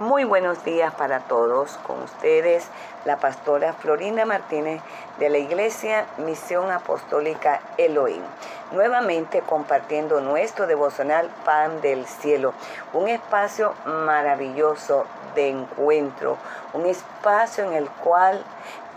Muy buenos días para todos. Con ustedes, la pastora Florinda Martínez de la Iglesia Misión Apostólica Elohim. Nuevamente compartiendo nuestro devocional Pan del Cielo. Un espacio maravilloso de encuentro. Un espacio en el cual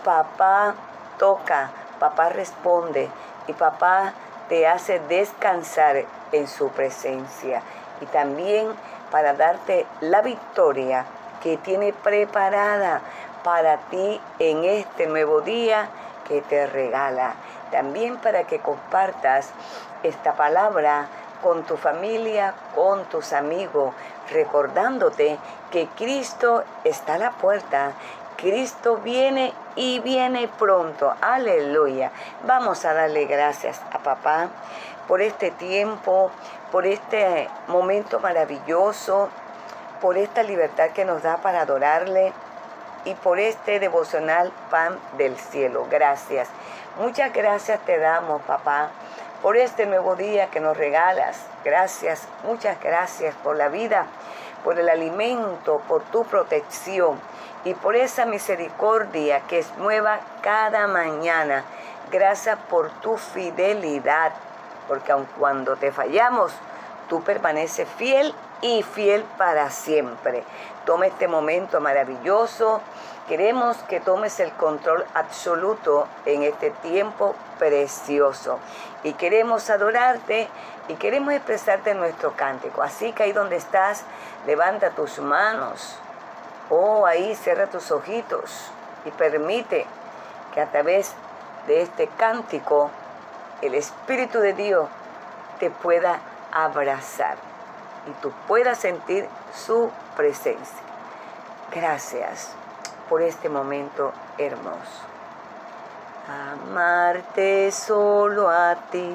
papá toca, papá responde y papá te hace descansar en su presencia. Y también para darte la victoria que tiene preparada para ti en este nuevo día que te regala. También para que compartas esta palabra con tu familia, con tus amigos, recordándote que Cristo está a la puerta. Cristo viene y viene pronto. Aleluya. Vamos a darle gracias a papá por este tiempo, por este momento maravilloso, por esta libertad que nos da para adorarle y por este devocional pan del cielo. Gracias. Muchas gracias te damos, papá, por este nuevo día que nos regalas. Gracias, muchas gracias por la vida, por el alimento, por tu protección y por esa misericordia que es nueva cada mañana. Gracias por tu fidelidad porque aun cuando te fallamos, tú permaneces fiel y fiel para siempre. Toma este momento maravilloso. Queremos que tomes el control absoluto en este tiempo precioso. Y queremos adorarte y queremos expresarte nuestro cántico. Así que ahí donde estás, levanta tus manos. Oh, ahí cierra tus ojitos y permite que a través de este cántico el Espíritu de Dios te pueda abrazar y tú puedas sentir su presencia. Gracias por este momento hermoso. Amarte solo a ti,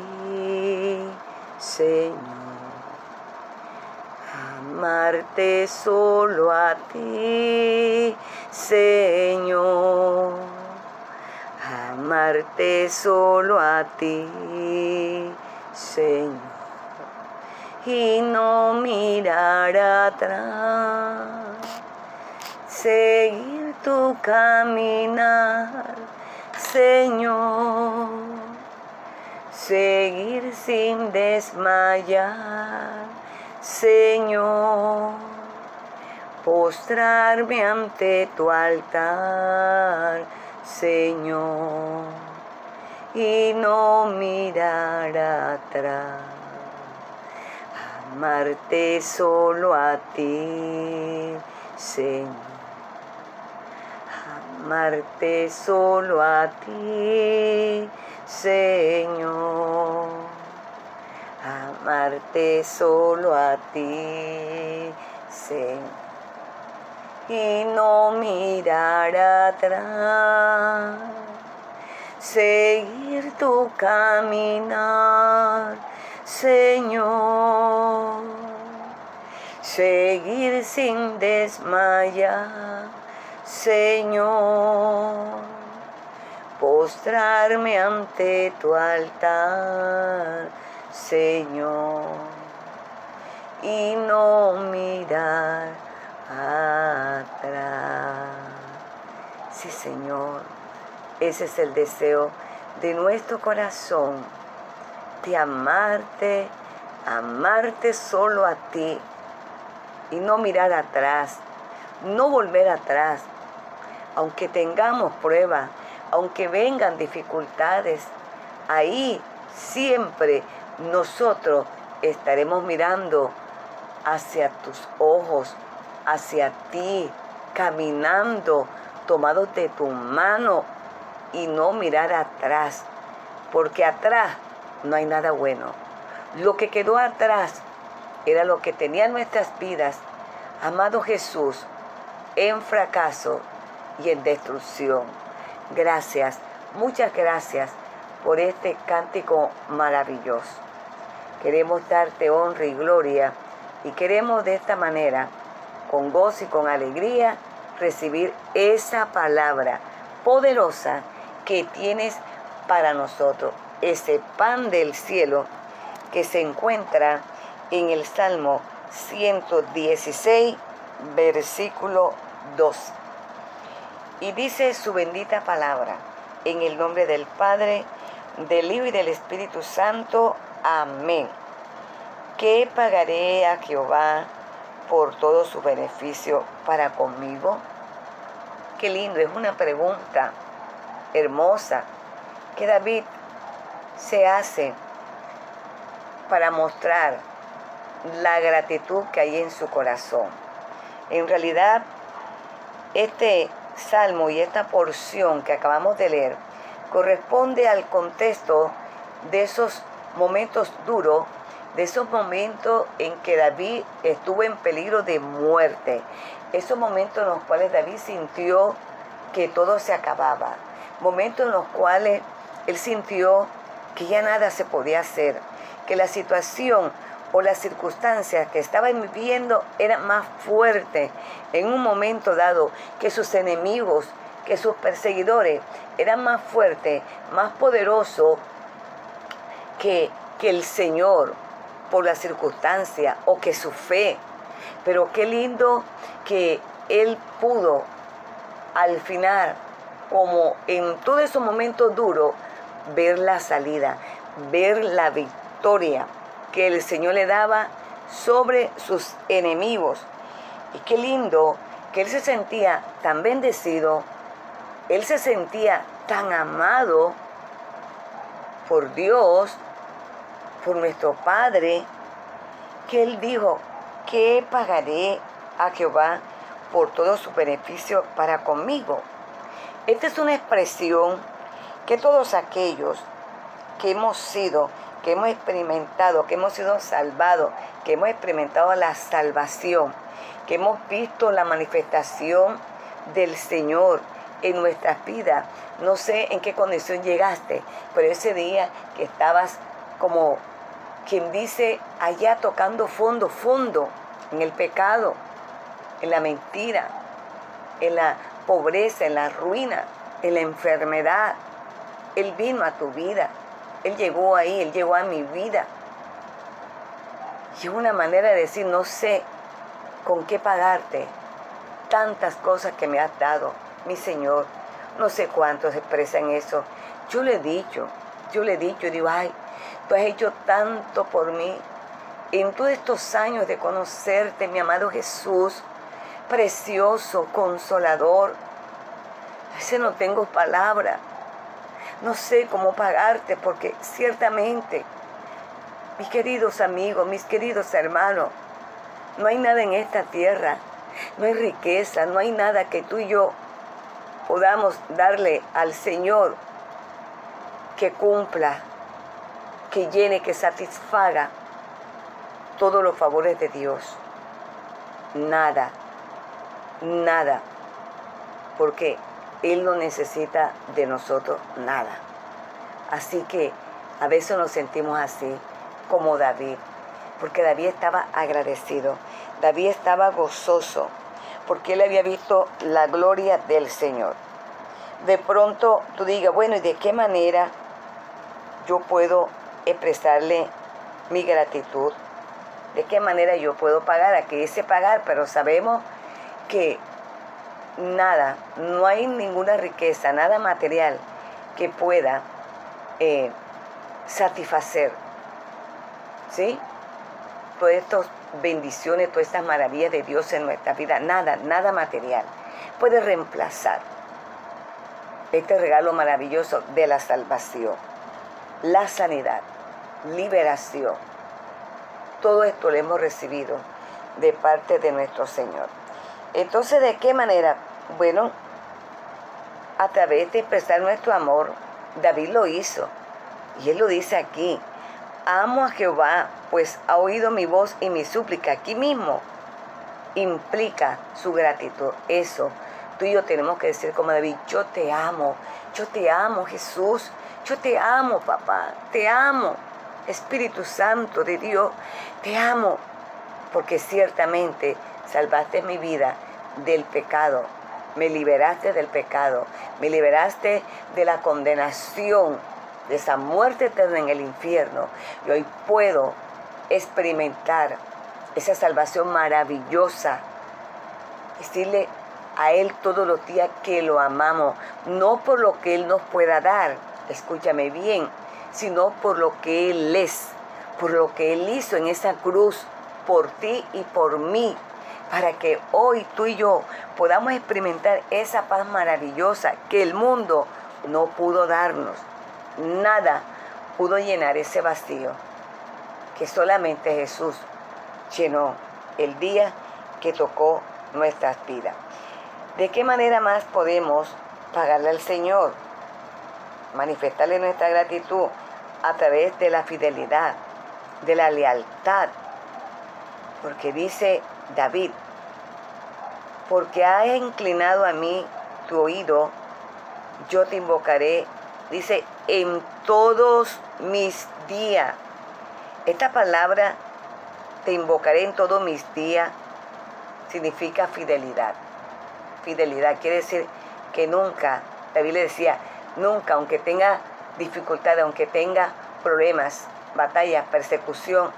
Señor. Amarte solo a ti, Señor amarte solo a ti, Señor, y no mirar atrás, seguir tu caminar, Señor, seguir sin desmayar, Señor. Postrarme ante tu altar, Señor, y no mirar atrás. Amarte solo a ti, Señor. Amarte solo a ti, Señor. Amarte solo a ti, Señor y no mirar atrás. Seguir tu caminar, Señor. Seguir sin desmayar, Señor. Postrarme ante tu altar, Señor. Y no mirar atrás. Sí, Señor, ese es el deseo de nuestro corazón, de amarte, amarte solo a ti y no mirar atrás, no volver atrás, aunque tengamos pruebas, aunque vengan dificultades, ahí siempre nosotros estaremos mirando hacia tus ojos, hacia ti, caminando, tomado de tu mano y no mirar atrás, porque atrás no hay nada bueno. Lo que quedó atrás era lo que tenía nuestras vidas, amado Jesús, en fracaso y en destrucción. Gracias, muchas gracias por este cántico maravilloso. Queremos darte honra y gloria y queremos de esta manera con gozo y con alegría recibir esa palabra poderosa que tienes para nosotros, ese pan del cielo que se encuentra en el Salmo 116, versículo 2. Y dice su bendita palabra, en el nombre del Padre, del Hijo y del Espíritu Santo. Amén. ¿Qué pagaré a Jehová por todo su beneficio para conmigo? Qué lindo, es una pregunta hermosa que David se hace para mostrar la gratitud que hay en su corazón. En realidad, este salmo y esta porción que acabamos de leer corresponde al contexto de esos momentos duros, de esos momentos en que David estuvo en peligro de muerte, esos momentos en los cuales David sintió que todo se acababa, momentos en los cuales él sintió que ya nada se podía hacer, que la situación o las circunstancias que estaba viviendo eran más fuertes en un momento dado que sus enemigos, que sus perseguidores eran más fuertes, más poderosos que, que el Señor por la circunstancia o que su fe. Pero qué lindo que Él pudo al final, como en todos esos momentos duros, ver la salida, ver la victoria que el Señor le daba sobre sus enemigos. Y qué lindo que él se sentía tan bendecido, él se sentía tan amado por Dios, por nuestro Padre, que él dijo, ¿qué pagaré a Jehová por todo su beneficio para conmigo? Esta es una expresión que todos aquellos que hemos sido que hemos experimentado, que hemos sido salvados, que hemos experimentado la salvación, que hemos visto la manifestación del Señor en nuestras vidas. No sé en qué condición llegaste, pero ese día que estabas como quien dice allá tocando fondo, fondo, en el pecado, en la mentira, en la pobreza, en la ruina, en la enfermedad. Él vino a tu vida él llegó ahí, Él llegó a mi vida. Y es una manera de decir, no sé con qué pagarte tantas cosas que me has dado, mi Señor. No sé cuántos expresan eso. Yo le he dicho, yo le he dicho, digo, ay, tú has hecho tanto por mí. En todos estos años de conocerte, mi amado Jesús, precioso, consolador, a veces no tengo palabra no sé cómo pagarte porque ciertamente, mis queridos amigos, mis queridos hermanos, no hay nada en esta tierra, no hay riqueza, no hay nada que tú y yo podamos darle al Señor que cumpla, que llene, que satisfaga todos los favores de Dios. Nada, nada. Porque él no necesita de nosotros nada. Así que a veces nos sentimos así como David, porque David estaba agradecido, David estaba gozoso, porque él había visto la gloria del Señor. De pronto tú digas, bueno, ¿y de qué manera yo puedo expresarle mi gratitud? ¿De qué manera yo puedo pagar? Aquí dice pagar, pero sabemos que nada, no hay ninguna riqueza, nada material que pueda eh, satisfacer, ¿sí? Todas estas bendiciones, todas estas maravillas de Dios en nuestra vida, nada, nada material puede reemplazar este regalo maravilloso de la salvación, la sanidad, liberación. Todo esto lo hemos recibido de parte de nuestro Señor. Entonces, ¿de qué manera bueno, a través de expresar nuestro amor, David lo hizo. Y él lo dice aquí. Amo a Jehová, pues ha oído mi voz y mi súplica. Aquí mismo implica su gratitud. Eso, tú y yo tenemos que decir como David, yo te amo, yo te amo Jesús, yo te amo papá, te amo Espíritu Santo de Dios, te amo, porque ciertamente salvaste mi vida del pecado, me liberaste del pecado, me liberaste de la condenación, de esa muerte eterna en el infierno. Y hoy puedo experimentar esa salvación maravillosa. Decirle a Él todos los días que lo amamos, no por lo que Él nos pueda dar, escúchame bien, sino por lo que Él es, por lo que Él hizo en esa cruz, por ti y por mí, para que hoy tú y yo podamos experimentar esa paz maravillosa que el mundo no pudo darnos. Nada pudo llenar ese vacío que solamente Jesús llenó el día que tocó nuestras vidas. ¿De qué manera más podemos pagarle al Señor? Manifestarle nuestra gratitud a través de la fidelidad, de la lealtad. Porque dice David, porque has inclinado a mí tu oído, yo te invocaré, dice, en todos mis días. Esta palabra, te invocaré en todos mis días, significa fidelidad. Fidelidad quiere decir que nunca, la Biblia decía, nunca, aunque tenga dificultades, aunque tenga problemas, batallas, persecución,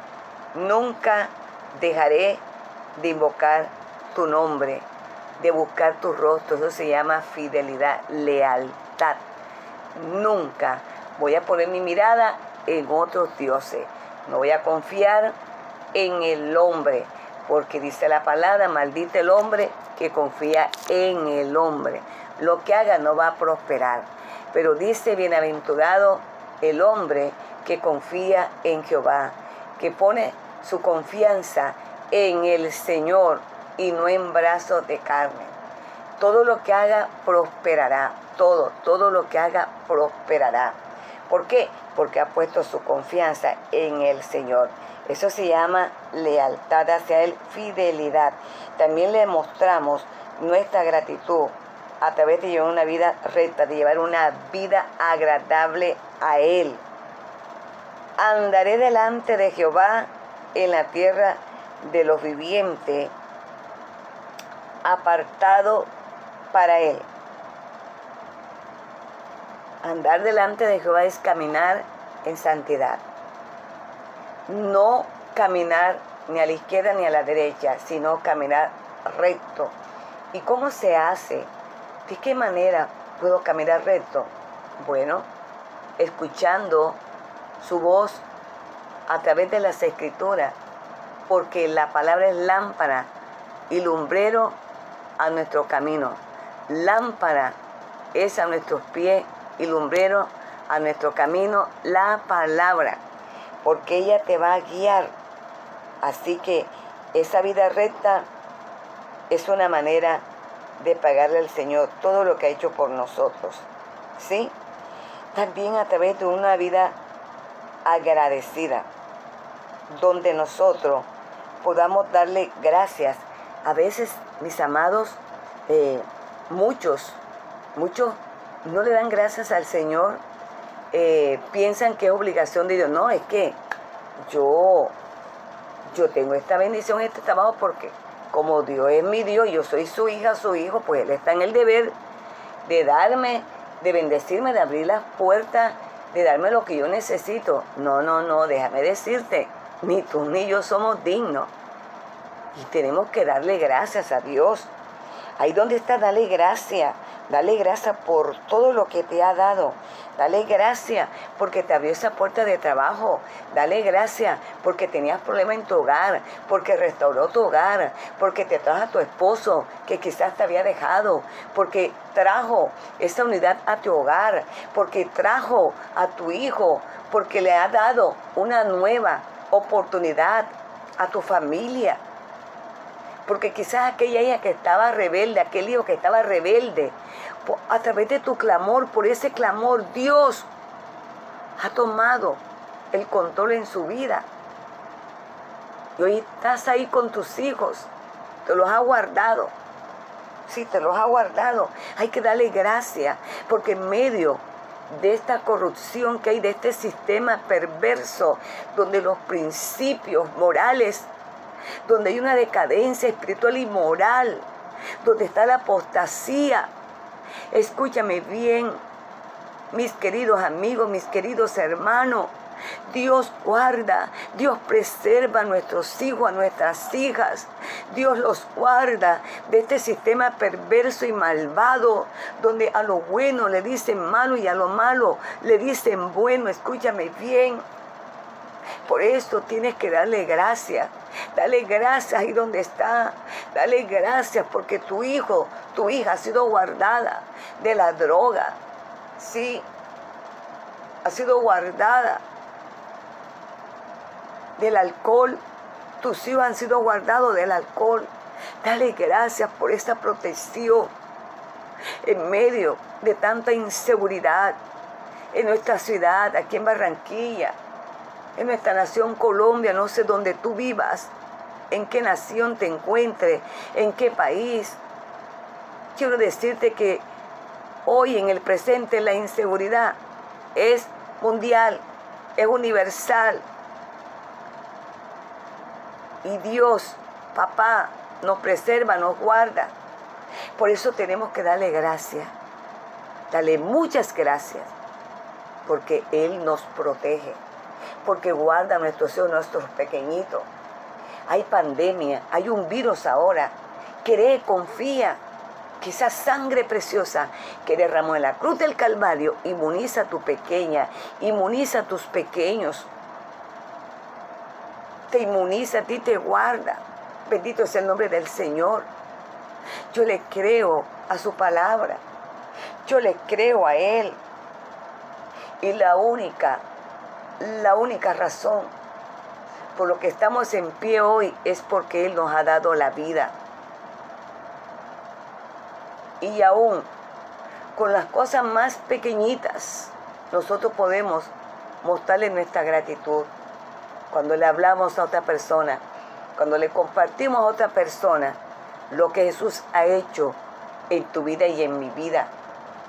nunca dejaré de invocar tu nombre, de buscar tu rostro. Eso se llama fidelidad, lealtad. Nunca voy a poner mi mirada en otros dioses. No voy a confiar en el hombre, porque dice la palabra, maldita el hombre que confía en el hombre. Lo que haga no va a prosperar. Pero dice, bienaventurado el hombre que confía en Jehová, que pone su confianza en el Señor y no en brazos de carne. Todo lo que haga prosperará, todo, todo lo que haga prosperará. ¿Por qué? Porque ha puesto su confianza en el Señor. Eso se llama lealtad hacia Él, fidelidad. También le mostramos nuestra gratitud a través de llevar una vida recta, de llevar una vida agradable a Él. Andaré delante de Jehová en la tierra de los vivientes apartado para Él. Andar delante de Jehová es caminar en santidad. No caminar ni a la izquierda ni a la derecha, sino caminar recto. ¿Y cómo se hace? ¿De qué manera puedo caminar recto? Bueno, escuchando su voz a través de las escrituras, porque la palabra es lámpara y lumbrero a nuestro camino. Lámpara es a nuestros pies y lumbrero a nuestro camino la palabra, porque ella te va a guiar. Así que esa vida recta es una manera de pagarle al Señor todo lo que ha hecho por nosotros. ¿Sí? También a través de una vida agradecida, donde nosotros podamos darle gracias a veces, mis amados, eh, muchos, muchos no le dan gracias al Señor, eh, piensan que es obligación de Dios. No, es que yo, yo tengo esta bendición, este trabajo, porque como Dios es mi Dios, yo soy su hija, su hijo, pues Él está en el deber de darme, de bendecirme, de abrir las puertas, de darme lo que yo necesito. No, no, no, déjame decirte, ni tú ni yo somos dignos. Y tenemos que darle gracias a Dios. Ahí donde está, dale gracias. Dale gracias por todo lo que te ha dado. Dale gracias porque te abrió esa puerta de trabajo. Dale gracias porque tenías problemas en tu hogar, porque restauró tu hogar, porque te trajo a tu esposo que quizás te había dejado, porque trajo esa unidad a tu hogar, porque trajo a tu hijo, porque le ha dado una nueva oportunidad a tu familia porque quizás aquella hija que estaba rebelde, aquel hijo que estaba rebelde, a través de tu clamor, por ese clamor, Dios ha tomado el control en su vida. Y hoy estás ahí con tus hijos, te los ha guardado. Sí, te los ha guardado. Hay que darle gracias, porque en medio de esta corrupción que hay, de este sistema perverso, donde los principios morales donde hay una decadencia espiritual y moral, donde está la apostasía. Escúchame bien, mis queridos amigos, mis queridos hermanos, Dios guarda, Dios preserva a nuestros hijos, a nuestras hijas. Dios los guarda de este sistema perverso y malvado, donde a lo bueno le dicen malo y a lo malo le dicen bueno. Escúchame bien. Por esto tienes que darle gracias. Dale gracias ahí donde está. Dale gracias porque tu hijo, tu hija ha sido guardada de la droga. Sí, ha sido guardada del alcohol. Tus hijos han sido guardados del alcohol. Dale gracias por esta protección en medio de tanta inseguridad en nuestra ciudad, aquí en Barranquilla, en nuestra nación Colombia, no sé dónde tú vivas, en qué nación te encuentres, en qué país. Quiero decirte que hoy en el presente la inseguridad es mundial, es universal. Y Dios, papá, nos preserva, nos guarda. Por eso tenemos que darle gracias. Dale muchas gracias. Porque Él nos protege. Porque guarda nuestros hijos, nuestros pequeñitos. Hay pandemia, hay un virus ahora. Cree, confía que esa sangre preciosa que derramó en la cruz del Calvario inmuniza a tu pequeña, inmuniza a tus pequeños. Te inmuniza a ti, te guarda. Bendito es el nombre del Señor. Yo le creo a su palabra. Yo le creo a Él. Y la única, la única razón por lo que estamos en pie hoy es porque Él nos ha dado la vida y aún con las cosas más pequeñitas, nosotros podemos mostrarle nuestra gratitud. Cuando le hablamos a otra persona, cuando le compartimos a otra persona lo que Jesús ha hecho en tu vida y en mi vida,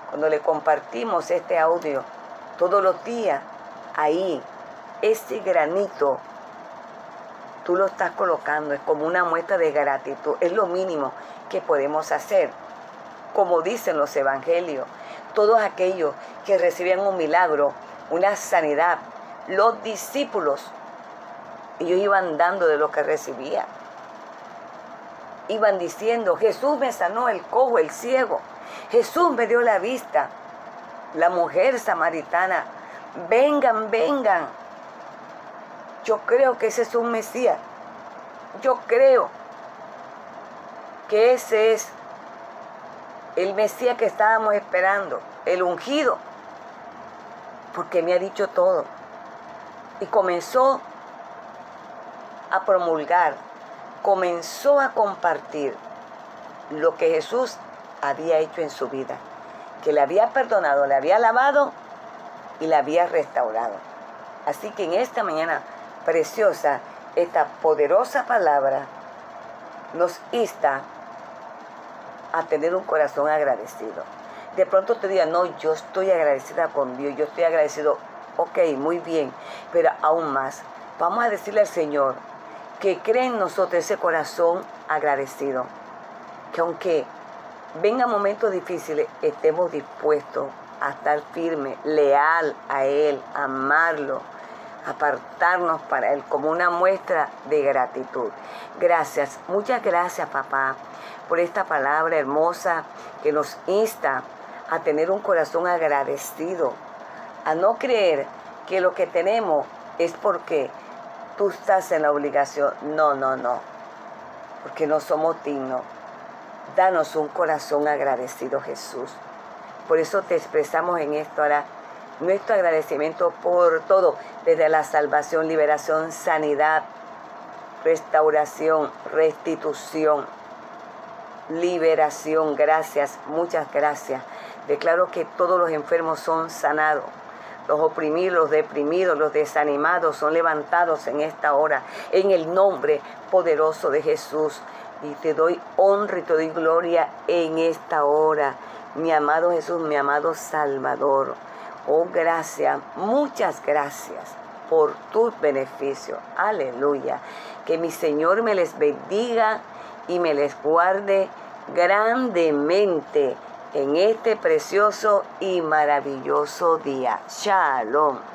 cuando le compartimos este audio todos los días, ahí, ese granito, tú lo estás colocando, es como una muestra de gratitud, es lo mínimo que podemos hacer. Como dicen los evangelios, todos aquellos que recibían un milagro, una sanidad, los discípulos, ellos iban dando de lo que recibían. Iban diciendo, Jesús me sanó el cojo, el ciego, Jesús me dio la vista, la mujer samaritana, vengan, vengan. Yo creo que ese es un Mesías. Yo creo que ese es el Mesías que estábamos esperando, el ungido, porque me ha dicho todo. Y comenzó a promulgar, comenzó a compartir lo que Jesús había hecho en su vida, que le había perdonado, le había lavado y le había restaurado. Así que en esta mañana preciosa, esta poderosa palabra nos insta a tener un corazón agradecido. De pronto te diga, no, yo estoy agradecida con Dios, yo estoy agradecido, ok, muy bien, pero aún más, vamos a decirle al Señor que cree en nosotros ese corazón agradecido, que aunque vengan momentos difíciles, estemos dispuestos a estar firmes, leal a Él, amarlo, apartarnos para Él como una muestra de gratitud. Gracias, muchas gracias papá por esta palabra hermosa que nos insta a tener un corazón agradecido, a no creer que lo que tenemos es porque tú estás en la obligación. No, no, no, porque no somos dignos. Danos un corazón agradecido, Jesús. Por eso te expresamos en esto ahora nuestro agradecimiento por todo, desde la salvación, liberación, sanidad, restauración, restitución liberación. Gracias, muchas gracias. Declaro que todos los enfermos son sanados. Los oprimidos, los deprimidos, los desanimados son levantados en esta hora, en el nombre poderoso de Jesús. Y te doy honra y te doy gloria en esta hora. Mi amado Jesús, mi amado Salvador. Oh, gracias, muchas gracias por tus beneficios. Aleluya. Que mi Señor me les bendiga y me les guarde grandemente en este precioso y maravilloso día. Shalom.